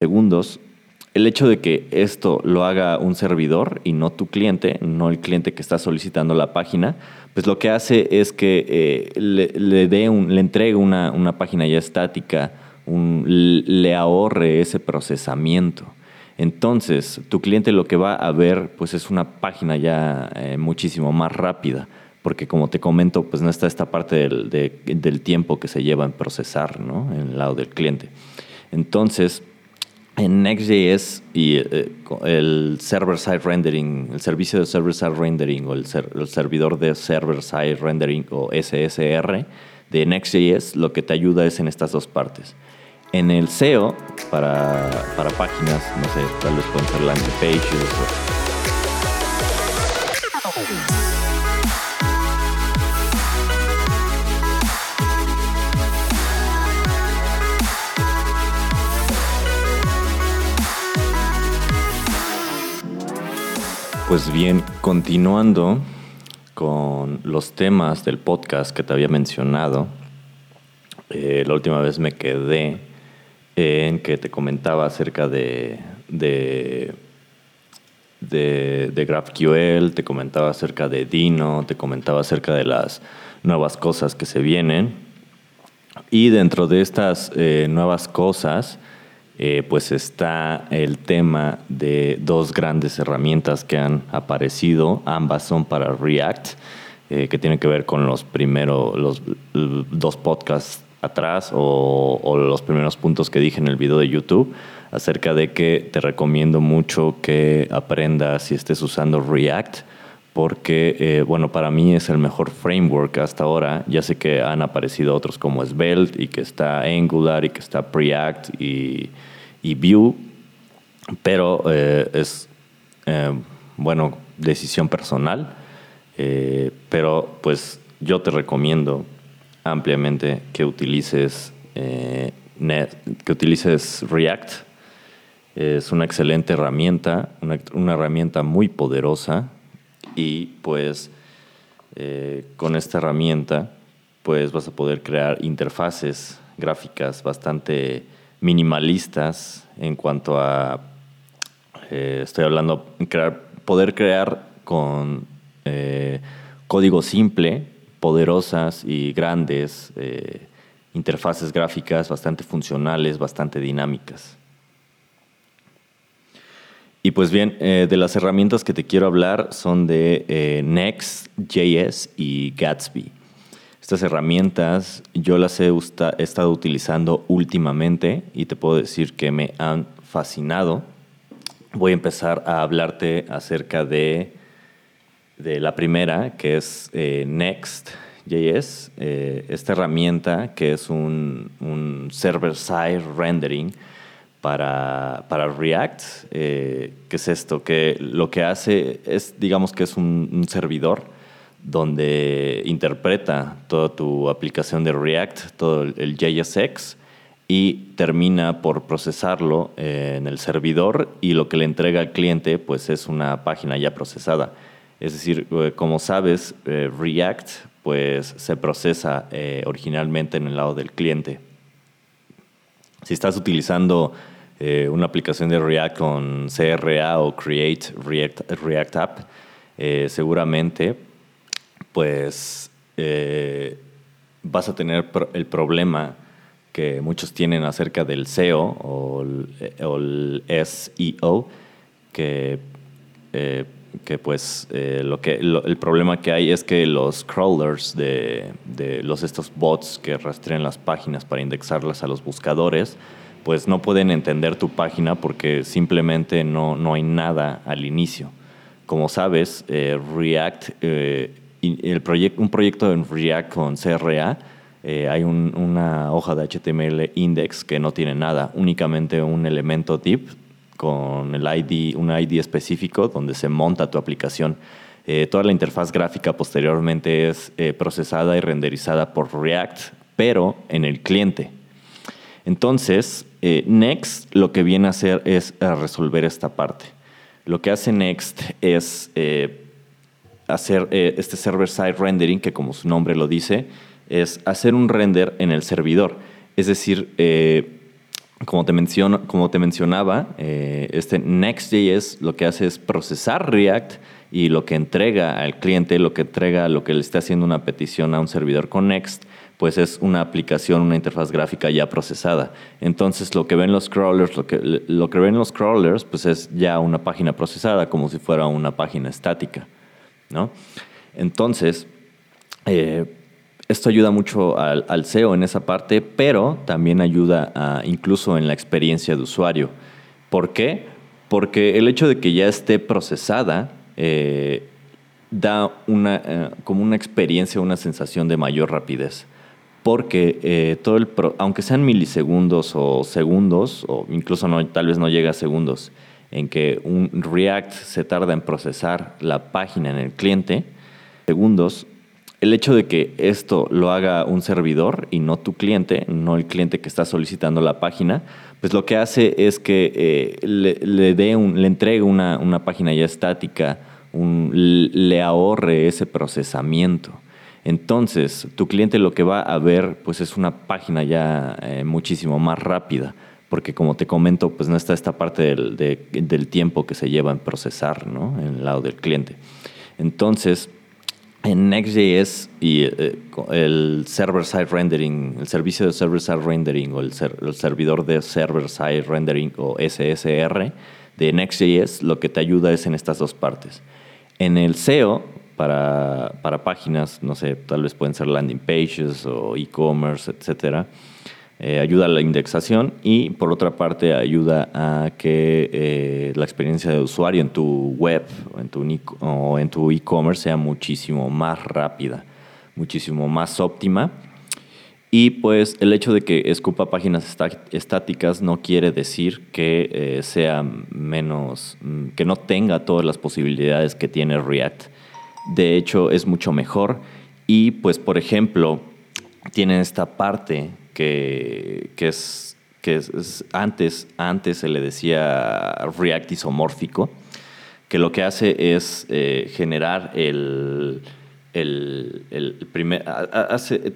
segundos, el hecho de que esto lo haga un servidor y no tu cliente, no el cliente que está solicitando la página, pues lo que hace es que eh, le, dé un, le entregue una, una página ya estática, un, le ahorre ese procesamiento. Entonces, tu cliente lo que va a ver pues es una página ya eh, muchísimo más rápida, porque como te comento, pues no está esta parte del, del tiempo que se lleva en procesar, ¿no? En el lado del cliente. Entonces, en Next.js y eh, el server-side rendering, el servicio de server-side rendering o el, servidor de server-side rendering o SSR de Next.js, lo que te ayuda es en estas dos partes. En el SEO, para, para páginas, no sé, tal vez pueden ser landing pages. Pues bien, continuando con los temas del podcast que te había mencionado, eh, la última vez me quedé en que te comentaba acerca de, de, de, GraphQL, te comentaba acerca de Dino, te comentaba acerca de las nuevas cosas que se vienen. Y dentro de estas eh, nuevas cosas, eh, pues está el tema de dos grandes herramientas que han aparecido, ambas son para React, eh, que tienen que ver con los primeros, los dos podcasts atrás o, los primeros puntos que dije en el video de YouTube acerca de que te recomiendo mucho que aprendas y estés usando React porque, eh, bueno, para mí es el mejor framework hasta ahora. Ya sé que han aparecido otros como Svelte y que está Angular y que está Preact y y Vue, pero eh, es, eh, bueno, decisión personal, eh, pero pues yo te recomiendo ampliamente que utilices, que utilices React. Es una excelente herramienta, una, una herramienta muy poderosa y pues con esta herramienta pues vas a poder crear interfaces gráficas bastante minimalistas en cuanto a, eh, estoy hablando, crear, poder crear con eh, código simple, poderosas y grandes eh, interfaces gráficas bastante funcionales, bastante dinámicas. Y pues bien, de las herramientas que te quiero hablar son de Next.js y Gatsby. Estas herramientas yo las he, estado utilizando últimamente y te puedo decir que me han fascinado. Voy a empezar a hablarte acerca de, de la primera, que es eh, Next.js, eh, esta herramienta que es un, server-side rendering para, para React. Eh, ¿Qué es esto? Que lo que hace es, digamos que es un servidor donde interpreta toda tu aplicación de React, todo el JSX, y termina por procesarlo eh, en el servidor y lo que le entrega al cliente pues es una página ya procesada. Es decir, eh, como sabes, eh, React pues se procesa originalmente en el lado del cliente. Si estás utilizando una aplicación de React con CRA o Create React, React App, seguramente pues eh, vas a tener el problema que muchos tienen acerca del SEO o el, SEO, que, eh, que pues eh, lo que, el problema que hay es que los crawlers de, de, los, estos bots que rastrean las páginas para indexarlas a los buscadores, pues no pueden entender tu página porque simplemente no, no hay nada al inicio. Como sabes, React el un proyecto en React con CRA, eh, hay una hoja de HTML index que no tiene nada, únicamente un elemento tip con el ID, un ID específico donde se monta tu aplicación. Eh, toda la interfaz gráfica posteriormente es eh, procesada y renderizada por React, pero en el cliente. Entonces, Next lo que viene a hacer es resolver esta parte. Lo que hace Next es hacer eh, este server-side rendering, que como su nombre lo dice, es hacer un render en el servidor. Es decir, eh, como te, menciono, como te mencionaba, eh, este Next.js lo que hace es procesar React y lo que entrega al cliente, lo que entrega, lo que le está haciendo una petición a un servidor con Next, pues es una aplicación, una interfaz gráfica ya procesada. Entonces lo que ven los crawlers, lo que, lo que ven los crawlers, pues es ya una página procesada, como si fuera una página estática. ¿no? Entonces, eh, esto ayuda mucho al, SEO en esa parte, pero también ayuda incluso en la experiencia de usuario. ¿Por qué? Porque el hecho de que ya esté procesada eh, da una, eh, como una experiencia, una sensación de mayor rapidez. Porque eh, todo el aunque sean milisegundos o segundos, o incluso tal vez no llega a segundos, en que un React se tarda en procesar la página en el cliente, segundos, el hecho de que esto lo haga un servidor y no tu cliente, no el cliente que está solicitando la página, pues lo que hace es que eh, le, dé un, le entregue una, una, página ya estática, le ahorre ese procesamiento. Entonces, tu cliente lo que va a ver pues es una página ya eh, muchísimo más rápida, porque como te comento, pues no está esta parte del, del tiempo que se lleva en procesar, ¿no? En el lado del cliente. Entonces, en Next.js y eh, el server-side rendering, el servicio de server-side rendering o el, servidor de server-side rendering o SSR de Next.js, lo que te ayuda es en estas dos partes. En el SEO, para, para páginas, no sé, tal vez pueden ser landing pages o e-commerce, etcétera, eh, ayuda a la indexación y por otra parte ayuda a que eh, la experiencia de usuario en tu web en tu, o en tu e-commerce sea muchísimo más rápida, muchísimo más óptima. Y pues el hecho de que escupa páginas estáticas no quiere decir que eh, sea menos, mm, que no tenga todas las posibilidades que tiene React. De hecho, es mucho mejor. Y pues, por ejemplo, tiene esta parte que, es, que es, antes, antes se le decía React isomórfico, que lo que hace es eh, generar el, el, primer,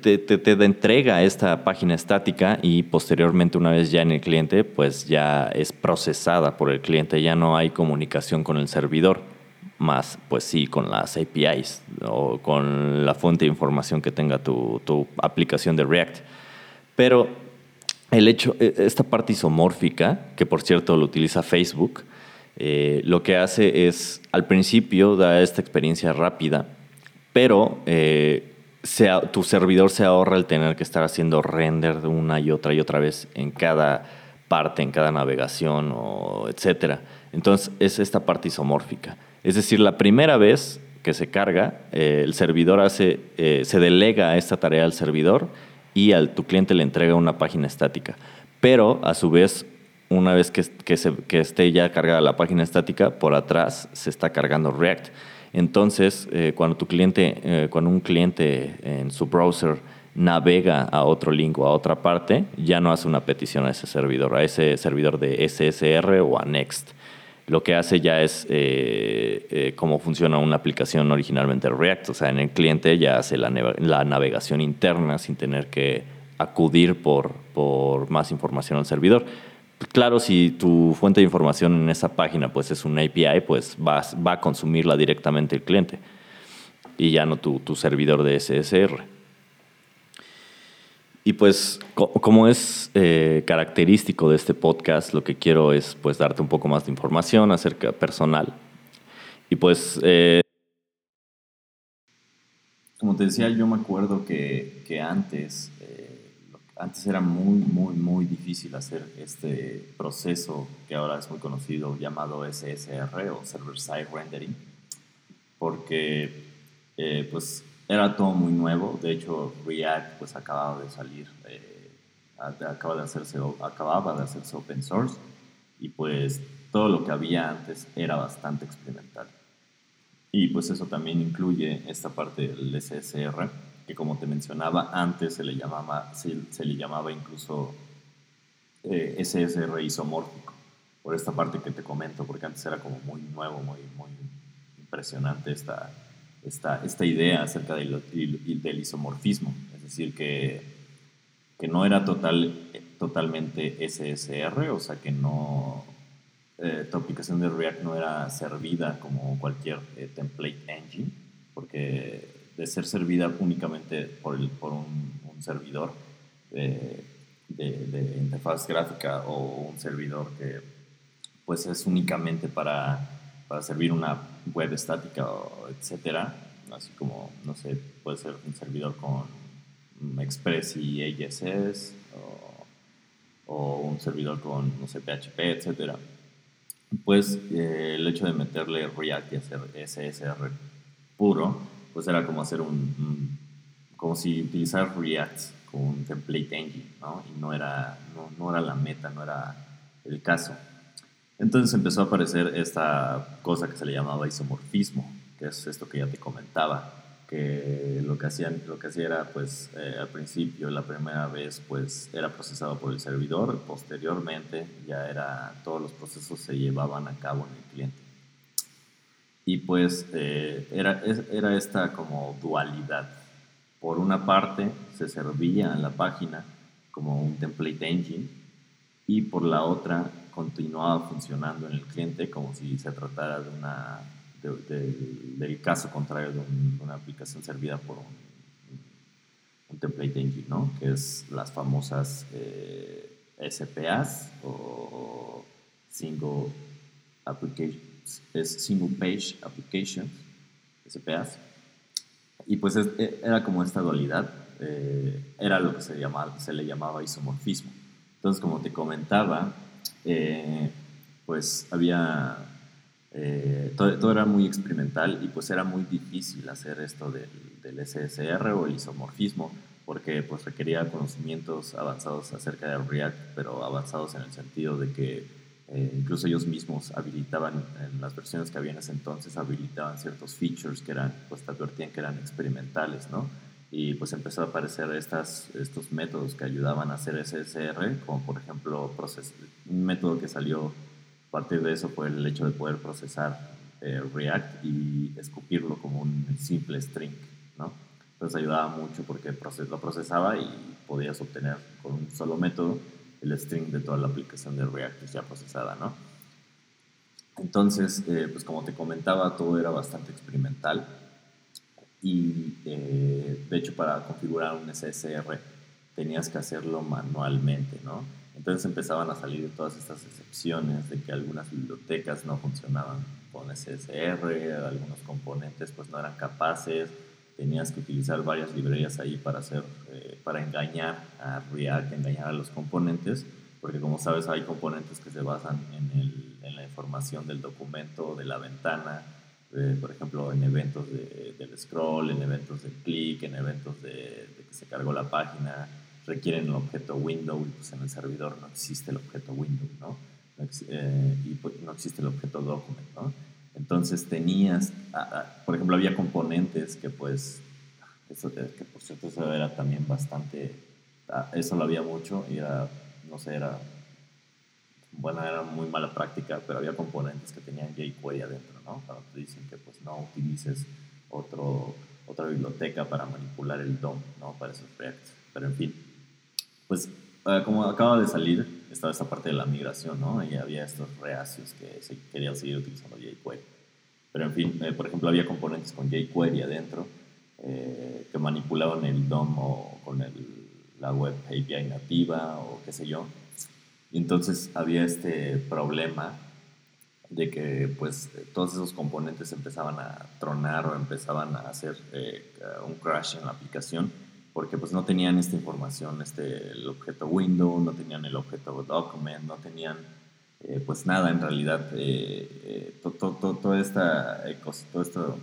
te, te, entrega esta página estática y posteriormente una vez ya en el cliente, pues ya es procesada por el cliente, ya no hay comunicación con el servidor, más pues sí con las APIs o con la fuente de información que tenga tu, tu aplicación de React. Pero el hecho, e, esta parte isomórfica, que por cierto lo utiliza Facebook, eh, lo que hace es, al principio da esta experiencia rápida, pero eh, tu servidor se ahorra el tener que estar haciendo render de una y otra y otra vez en cada parte, en cada navegación, o etcétera. Entonces es esta parte isomórfica. Es decir, la primera vez que se carga, eh, el servidor hace, se delega esta tarea al servidor y al tu cliente le entrega una página estática. Pero a su vez, una vez que, que, se, que esté ya cargada la página estática, por atrás se está cargando React. Entonces, eh, cuando tu cliente, eh, cuando un cliente en su browser navega a otro link o a otra parte, ya no hace una petición a ese servidor, a ese servidor de SSR o a Next lo que hace ya es eh, eh, cómo funciona una aplicación originalmente React. O sea, en el cliente ya hace la, navegación interna sin tener que acudir por, por más información al servidor. Claro, si tu fuente de información en esa página pues, es una API, pues va, va a consumirla directamente el cliente y ya no tu, tu servidor de SSR. Y pues como es eh, característico de este podcast, lo que quiero es pues darte un poco más de información acerca personal. Y pues, eh, como te decía, yo me acuerdo que, que antes, eh, antes era muy, muy, muy difícil hacer este proceso que ahora es muy conocido llamado SSR o Server Side Rendering, porque pues era todo muy nuevo. De hecho, React pues acababa de salir, eh, acaba de hacerse, acababa de hacerse open source y pues todo lo que había antes era bastante experimental. Y pues eso también incluye esta parte del SSR, que como te mencionaba, antes se le llamaba, se, le llamaba incluso eh, SSR isomórfico, por esta parte que te comento, porque antes era como muy nuevo, muy, muy impresionante esta, esta, esta idea acerca del, del, isomorfismo, es decir, que, que no era total, totalmente SSR, o sea que no, eh, tu aplicación de React no era servida como cualquier eh, template engine, porque de ser servida únicamente por, el, por un, servidor de, de, interfaz gráfica o un servidor que pues es únicamente para, para servir una web estática, etcétera, así como, no sé, puede ser un servidor con Express y ASS o, o un servidor con, no sé, PHP, etcétera pues eh, el hecho de meterle React y hacer SSR puro, pues era como hacer un, como si utilizar React como un template engine, ¿no? Y no era, no, no era la meta, no era el caso. Entonces empezó a aparecer esta cosa que se le llamaba isomorfismo, que es esto que ya te comentaba, que lo que hacían lo que hacía era pues eh, al principio la primera vez pues era procesado por el servidor posteriormente ya era todos los procesos se llevaban a cabo en el cliente. Y pues eh, era era esta como dualidad. Por una parte se servía en la página como un template engine y por la otra continuaba funcionando en el cliente como si se tratara de una del caso contrario de, una aplicación servida por un, template engine, ¿no? que es las famosas eh, SPAs o Single, application, es single Page Applications, SPAs. Y pues e, era como esta dualidad, eh, era lo que se, llamaba, se le llamaba isomorfismo. Entonces, como te comentaba, eh, pues había eh, todo, era muy experimental y pues era muy difícil hacer esto del, del, SSR o el isomorfismo porque pues requería conocimientos avanzados acerca de React, pero avanzados en el sentido de que eh, incluso ellos mismos habilitaban, en las versiones que había en ese entonces, habilitaban ciertos features que eran, pues te advertían que eran experimentales, ¿no? Y pues empezó a aparecer estas, estos métodos que ayudaban a hacer SSR, como por ejemplo un método que salió a partir de eso fue el hecho de poder procesar eh, React y escupirlo como un simple string, ¿no? Entonces ayudaba mucho porque lo procesaba y podías obtener con un solo método el string de toda la aplicación de React ya procesada, ¿no? Entonces, eh, pues como te comentaba, todo era bastante experimental y eh, de hecho para configurar un SSR tenías que hacerlo manualmente, ¿no? Entonces empezaban a salir todas estas excepciones de que algunas bibliotecas no funcionaban con SSR, algunos componentes pues no eran capaces, tenías que utilizar varias librerías ahí para hacer, eh, para engañar a React, engañar a los componentes, porque como sabes hay componentes que se basan en, la información del documento, de la ventana, por ejemplo en eventos de, del scroll, en eventos del clic, en eventos de, que se cargó la página, requieren el objeto window y pues en el servidor no existe el objeto window, ¿no? Eh, y pues, no existe el objeto document, ¿no? Entonces tenías, por ejemplo, había componentes que pues, eso, que por cierto eso era también bastante, eso lo había mucho y era, no sé, era, bueno, era muy mala práctica, pero había componentes que tenían jQuery adentro, ¿no? Cuando te dicen que pues no utilices otro, otra biblioteca para manipular el DOM, ¿no? Para esos proyectos. Pero en fin, pues eh, como acaba de salir, estaba esta parte de la migración, ¿no? Y había estos reacios que se querían seguir utilizando jQuery. Pero en fin, eh, por ejemplo, había componentes con jQuery adentro eh, que manipulaban el DOM o con el, la web API nativa o qué sé yo. Y entonces había este problema de que pues todos esos componentes empezaban a tronar o empezaban a hacer un crash en la aplicación porque pues no tenían esta información, este, el objeto window, no tenían el objeto document, no tenían eh, pues nada en realidad, eh, eh, todo, esta, todo esto,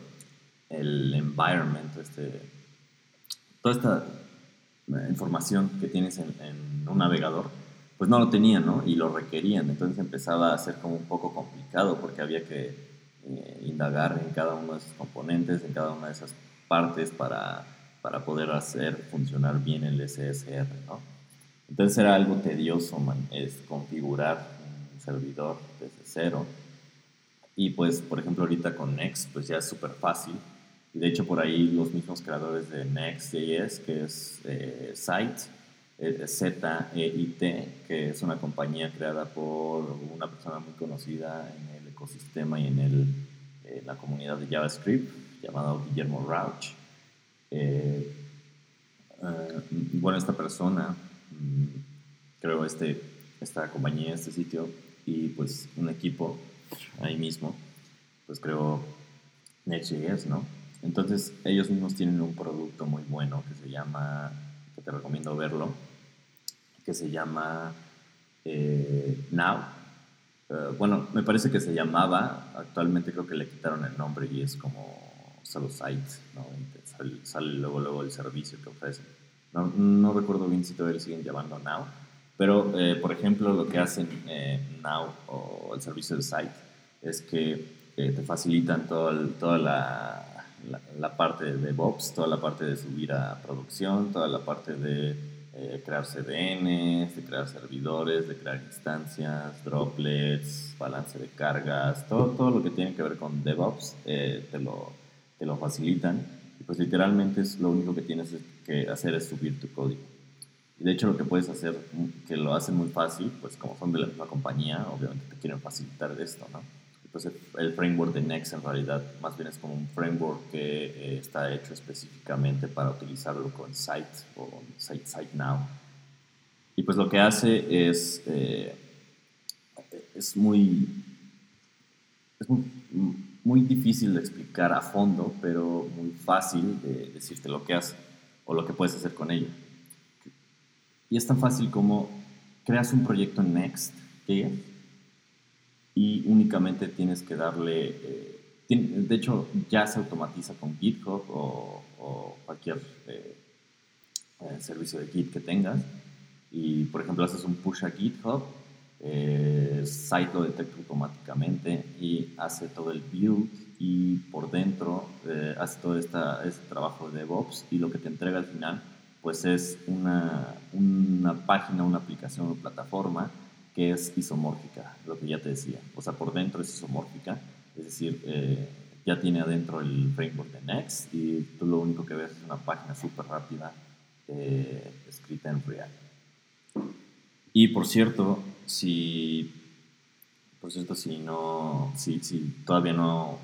el environment, este, toda esta información que tienes en, un navegador, pues no lo tenían, ¿no? Y lo requerían, entonces empezaba a ser como un poco complicado porque había que indagar en cada uno de esos componentes, en cada una de esas partes para para poder hacer funcionar bien el SSR, ¿no? Entonces era algo tedioso es configurar un servidor desde cero. Y pues, por ejemplo, ahorita con Next, pues ya es súper fácil. Y de hecho por ahí los mismos creadores de Next.js, que es eh, Site, eh, ZEIT, que es una compañía creada por una persona muy conocida en el ecosistema y en el, la comunidad de JavaScript, llamado Guillermo Rauch. Eh, eh, bueno, esta persona mm, creó este, esta compañía, este sitio, y pues un equipo ahí mismo, pues creó Next.js, ¿no? Entonces ellos mismos tienen un producto muy bueno que se llama, que te recomiendo verlo, que se llama eh, Now. Eh, bueno, me parece que se llamaba, actualmente creo que le quitaron el nombre y es como solo site, ¿no? sale, luego, luego el servicio que ofrecen. No, no recuerdo bien si todavía siguen llamando Now, pero eh, por ejemplo lo que hacen Now o el servicio de site es que te facilitan todo toda la, la, la, parte de DevOps, toda la parte de subir a producción, toda la parte de eh, crear CDNs, de crear servidores, de crear instancias, droplets, balance de cargas, todo, todo lo que tiene que ver con DevOps eh, te, lo, te lo facilitan. Y pues literalmente es lo único que tienes que hacer es subir tu código. Y de hecho lo que puedes hacer, que lo hacen muy fácil, pues como son de la misma compañía, obviamente te quieren facilitar esto, ¿no? Pues el, framework de Next en realidad más bien es como un framework que eh, está hecho específicamente para utilizarlo con Site o Site, Site Now. Y pues lo que hace es, eh, es, muy, es muy, difícil de explicar a fondo, pero muy fácil de decirte lo que hace o lo que puedes hacer con ello. Y es tan fácil como creas un proyecto en Next, que y únicamente tienes que darle, eh, de hecho ya se automatiza con GitHub o, cualquier eh, eh, servicio de Git que tengas. Y por ejemplo haces un push a GitHub, Site lo detecta automáticamente y hace todo el build y por dentro hace todo este trabajo de DevOps y lo que te entrega al final pues es una, una página, una aplicación o plataforma que es isomórfica, lo que ya te decía. O sea, por dentro es isomórfica, es decir, eh, ya tiene adentro el framework de Next y tú lo único que ves es una página súper rápida eh, escrita en React. Y por cierto, si, por cierto, si, no, si, si todavía no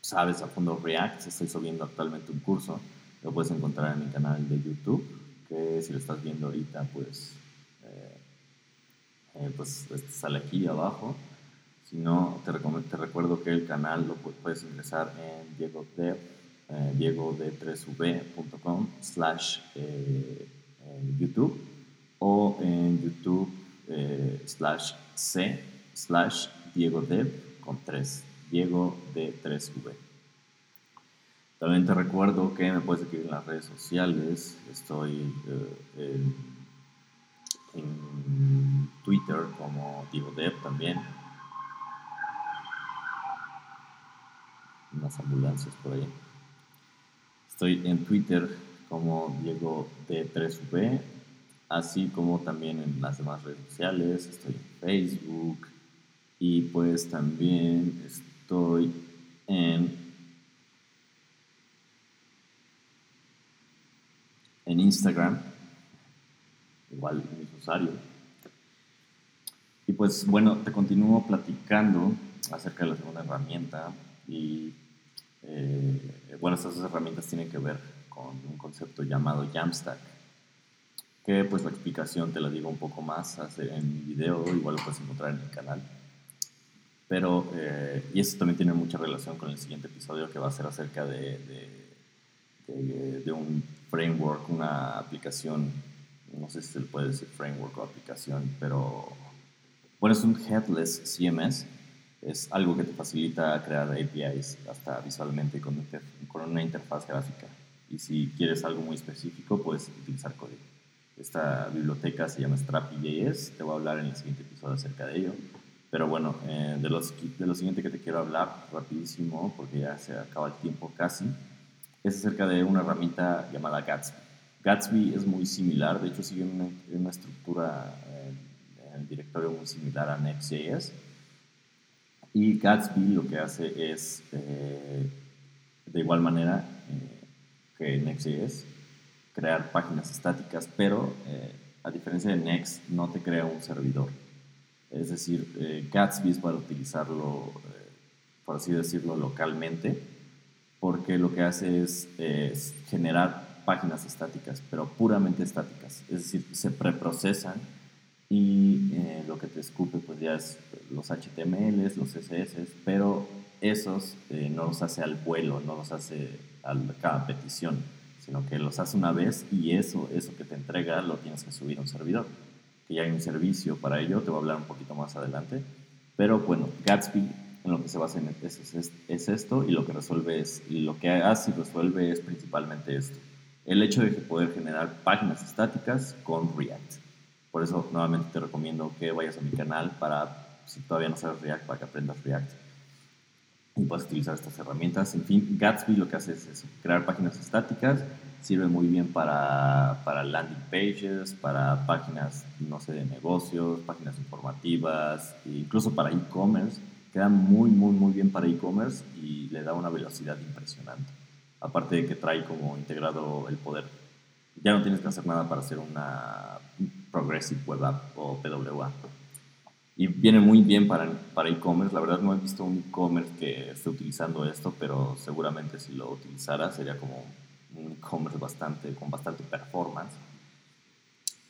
sabes a fondo React, estoy subiendo actualmente un curso, lo puedes encontrar en mi canal de YouTube, que si lo estás viendo ahorita, pues eh, pues sale aquí abajo. Si no, te, te, recuerdo que el canal lo puedes ingresar en Diego de, eh, diego de 3v.com slash eh, YouTube o en YouTube slash C slash Diego Dev con 3, Diego de 3v. También te recuerdo que me puedes seguir en las redes sociales. Estoy en en Twitter como Diego Dev también. Unas ambulancias por ahí. Estoy en Twitter como Diego D3V, así como también en las demás redes sociales. Estoy en Facebook y pues también estoy en, en Instagram igual Y pues bueno, te continúo platicando acerca de la segunda herramienta y eh, bueno, estas dos herramientas tienen que ver con un concepto llamado Jamstack, que pues la explicación te la digo un poco más en mi video, igual lo puedes encontrar en el canal. Pero, eh, y esto también tiene mucha relación con el siguiente episodio que va a ser acerca de, de, de un framework, una aplicación no sé si se le puede decir framework o aplicación, pero bueno, es un headless CMS. Es algo que te facilita crear APIs hasta visualmente con, con una interfaz gráfica. Y si quieres algo muy específico, puedes utilizar código. Esta biblioteca se llama Strapi.js. Te voy a hablar en el siguiente episodio acerca de ello. Pero bueno, eh, de, los, de lo siguiente que te quiero hablar rapidísimo, porque ya se acaba el tiempo casi, es acerca de una herramienta llamada Gatsby. Gatsby es muy similar, de hecho sigue una, una estructura eh, en el directorio muy similar a Next.js. Y Gatsby lo que hace es, eh, de igual manera eh, que Next.js, crear páginas estáticas, pero a diferencia de Next, no te crea un servidor. Es decir, eh, Gatsby es para utilizarlo, eh, por así decirlo, localmente, porque lo que hace es, generar páginas estáticas, pero puramente estáticas. Es decir, se preprocesan y eh, lo que te escupe pues ya es los HTMLs, los CSS, pero esos no los hace al vuelo, no los hace a cada petición, sino que los hace una vez y eso, eso que te entrega lo tienes que subir a un servidor que ya hay un servicio para ello, te voy a hablar un poquito más adelante. Pero bueno, Gatsby en lo que se basa en es, es, esto y lo que resuelve es, lo que hace y resuelve es principalmente esto. El hecho de poder generar páginas estáticas con React. Por eso nuevamente te recomiendo que vayas a mi canal para, si todavía no sabes React, para que aprendas React y puedas utilizar estas herramientas. En fin, Gatsby lo que hace es crear páginas estáticas sirve muy bien para, para landing pages, para páginas, no sé, de negocios, páginas informativas, e incluso para e-commerce. Queda muy, muy, muy bien para e-commerce y le da una velocidad impresionante. Aparte de que trae como integrado el poder. Ya no tienes que hacer nada para hacer una Progressive Web App o PWA. Y viene muy bien para, para e-commerce. La verdad no he visto un e-commerce que esté utilizando esto, pero seguramente si lo utilizara sería como un e-commerce bastante, con bastante performance.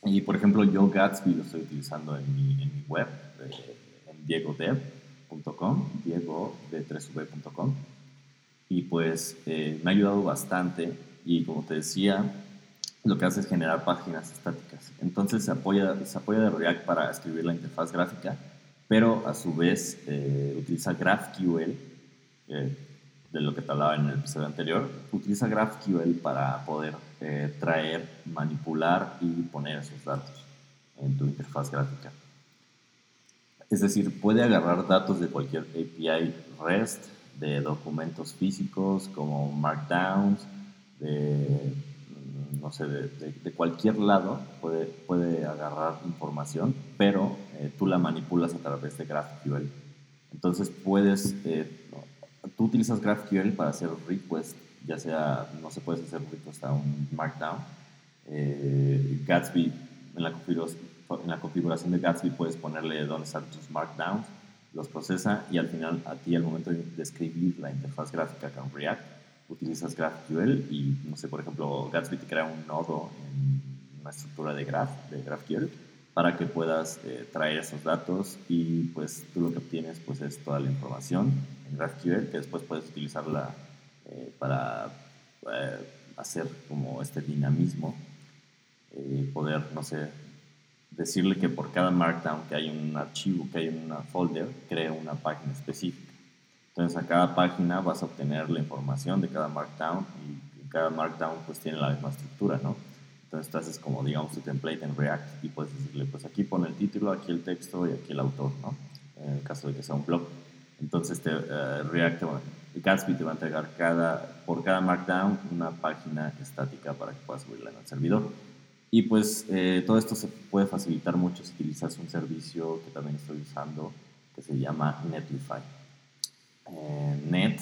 Y por ejemplo, yo Gatsby lo estoy utilizando en mi, web, en diegodev.com, diego de 3v.com. Y pues eh, me ha ayudado bastante y como te decía, lo que hace es generar páginas estáticas. Entonces se apoya, se apoya de React para escribir la interfaz gráfica, pero a su vez eh, utiliza GraphQL, de lo que te hablaba en el episodio anterior, utiliza GraphQL para poder eh, traer, manipular y poner esos datos en tu interfaz gráfica. Es decir, puede agarrar datos de cualquier API REST, de documentos físicos como Markdowns, de, no sé, de, cualquier lado, puede, puede agarrar información, pero eh, tú la manipulas a través de GraphQL. Entonces puedes eh, tú utilizas GraphQL para hacer request, ya sea, no se puede hacer request a un Markdown. Eh, Gatsby, en la, en la configuración de Gatsby puedes ponerle dónde están tus Markdowns, los procesa y al final a ti al momento de escribir la interfaz gráfica con React, utilizas GraphQL y, no sé, por ejemplo, Gatsby te crea un nodo en una estructura de graph, de GraphQL, para que puedas eh, traer esos datos y pues tú lo que obtienes pues es toda la información en GraphQL que después puedes utilizarla eh, para eh, hacer como este dinamismo poder, no sé, decirle que por cada markdown que hay un archivo, que hay en una folder, crea una página específica. Entonces a cada página vas a obtener la información de cada markdown y cada markdown pues tiene la misma estructura, ¿no? Entonces tú haces como, digamos, tu template en React y puedes decirle, pues aquí pone el título, aquí el texto y aquí el autor, ¿no? En el caso de que sea un blog. Entonces te, uh, React, Gatsby te va a entregar cada, por cada Markdown una página estática para que puedas subirla en el servidor. Y pues eh, todo esto se puede facilitar mucho si utilizas un servicio que también estoy usando que se llama Netlify. Eh, Net,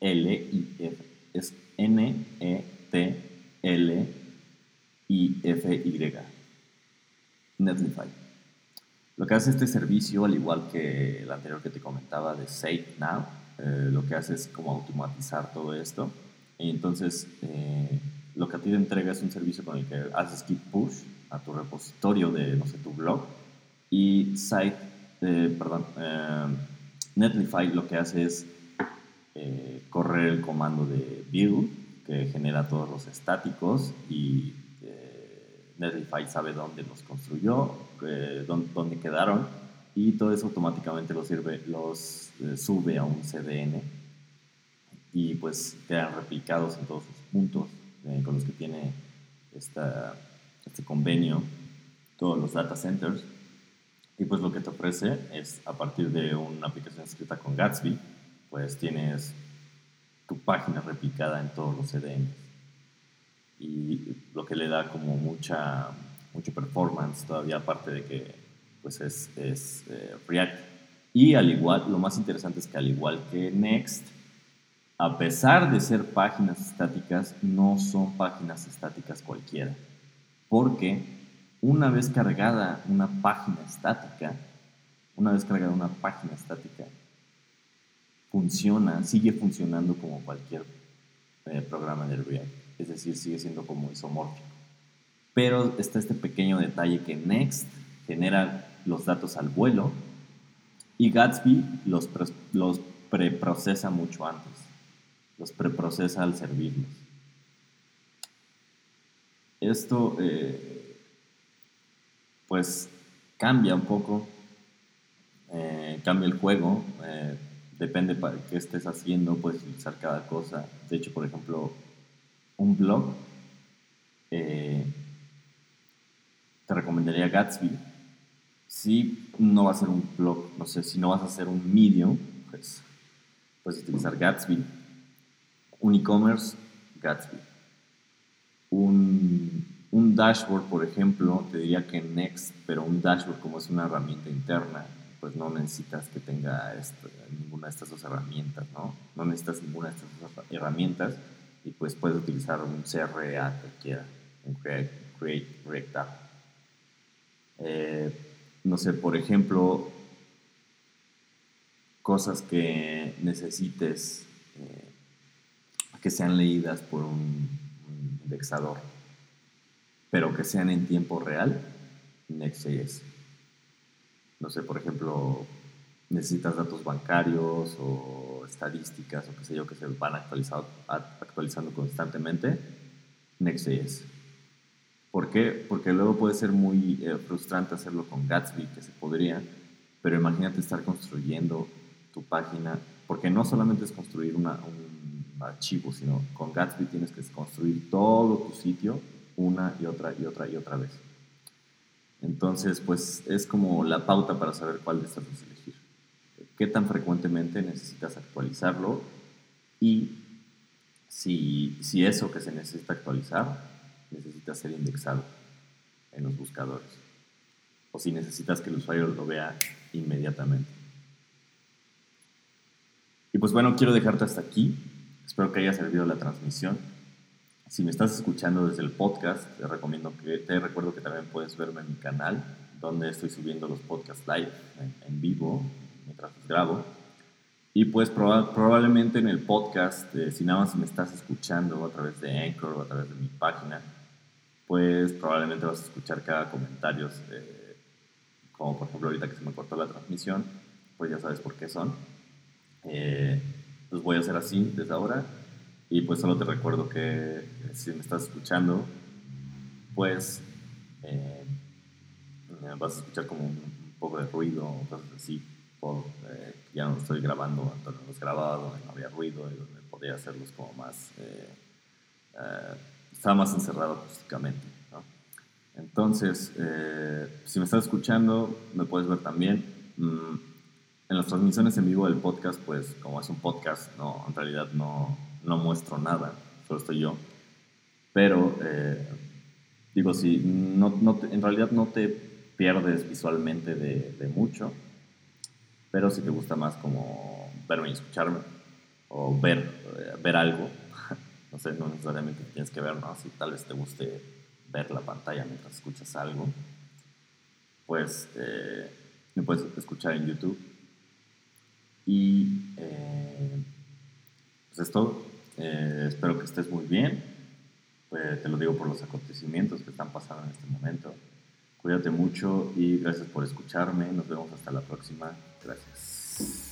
L-I-F, es N-E-T-L IFY, Netlify. Lo que hace este servicio, al igual que el anterior que te comentaba de Save Now, eh, lo que hace es como automatizar todo esto. Y entonces, eh, lo que a ti te entrega es un servicio con el que haces keep push a tu repositorio de, no sé, tu blog. Y Site, eh, perdón, Netlify lo que hace es correr el comando de build, que genera todos los estáticos y Netlify sabe dónde los construyó, eh, dónde, quedaron y todo eso automáticamente los, sirve, los eh, sube a un CDN y pues quedan replicados en todos los puntos eh, con los que tiene esta, este convenio, todos los data centers. Y pues lo que te ofrece es a partir de una aplicación escrita con Gatsby, pues tienes tu página replicada en todos los CDNs y lo que le da como mucha, mucha performance todavía aparte de que pues es, es eh, React. Y al igual, lo más interesante es que al igual que Next, a pesar de ser páginas estáticas, no son páginas estáticas cualquiera, porque una vez cargada una página estática, una vez cargada una página estática, funciona, sigue funcionando como cualquier eh, programa de React. Es decir, sigue siendo como isomórfico. Pero está este pequeño detalle que Next genera los datos al vuelo y Gatsby los, los preprocesa mucho antes. Los preprocesa al servirlos. Esto, eh, pues, cambia un poco, eh, cambia el juego depende para qué estés haciendo, puedes utilizar cada cosa. De hecho, por ejemplo, un blog, eh, te recomendaría Gatsby. Si no va a ser un blog, no sé, si no vas a hacer un medium, pues puedes utilizar Gatsby. Un e-commerce, Gatsby. Un, un dashboard, por ejemplo, te diría que Next, pero un dashboard como es una herramienta interna, pues no necesitas que tenga ninguna de estas dos herramientas, ¿no? No necesitas ninguna de estas dos herramientas y pues puedes utilizar un CRA cualquiera, un Create, create App. Eh, no sé, por ejemplo, cosas que necesites eh, que sean leídas por un, indexador, pero que sean en tiempo real, Next.js no sé, por ejemplo, necesitas datos bancarios o estadísticas o qué sé yo, que se van actualizando, actualizando constantemente, Next.js. ¿Por qué? Porque luego puede ser muy eh, frustrante hacerlo con Gatsby, que se podría, pero imagínate estar construyendo tu página, porque no solamente es construir un archivo, sino con Gatsby tienes que construir todo tu sitio una y otra y otra y otra vez. Entonces, pues es como la pauta para saber cuál de estas a elegir. ¿Qué tan frecuentemente necesitas actualizarlo? Y si, si eso que se necesita actualizar necesita ser indexado en los buscadores. O si necesitas que el usuario lo vea inmediatamente. Y pues bueno, quiero dejarte hasta aquí. Espero que haya servido la transmisión. Si me estás escuchando desde el podcast, te recomiendo que te recuerdo que también puedes verme en mi canal, donde estoy subiendo los podcasts live en, vivo mientras los grabo. Y pues probablemente en el podcast, eh, si nada más me estás escuchando a través de Anchor o a través de mi página, pues probablemente vas a escuchar cada comentario, eh, como por ejemplo ahorita que se me cortó la transmisión, pues ya sabes por qué son. Eh, los voy a hacer así desde ahora y pues solo te recuerdo que eh, si me estás escuchando, pues eh, vas a escuchar como un, poco de ruido o cosas así. Por, eh, ya no estoy grabando donde los grabado, donde no había ruido y donde podía hacerlos como más. estaba más encerrado acústicamente. ¿no? Entonces, si me estás escuchando, me puedes ver también. Mm, en las transmisiones en vivo del podcast, pues como es un podcast, no, en realidad no no muestro nada, solo estoy yo. Pero, eh, digo, si no, no en realidad no te pierdes visualmente de, de, mucho, pero si te gusta más como verme y escucharme, o ver, eh, ver algo, no sé, no necesariamente tienes que ver, ¿no? Si tal vez te guste ver la pantalla mientras escuchas algo, pues eh, me puedes escuchar en YouTube. Y pues es todo. Eh, espero que estés muy bien. Pues te lo digo por los acontecimientos que están pasando en este momento. Cuídate mucho y gracias por escucharme. Nos vemos hasta la próxima. Gracias.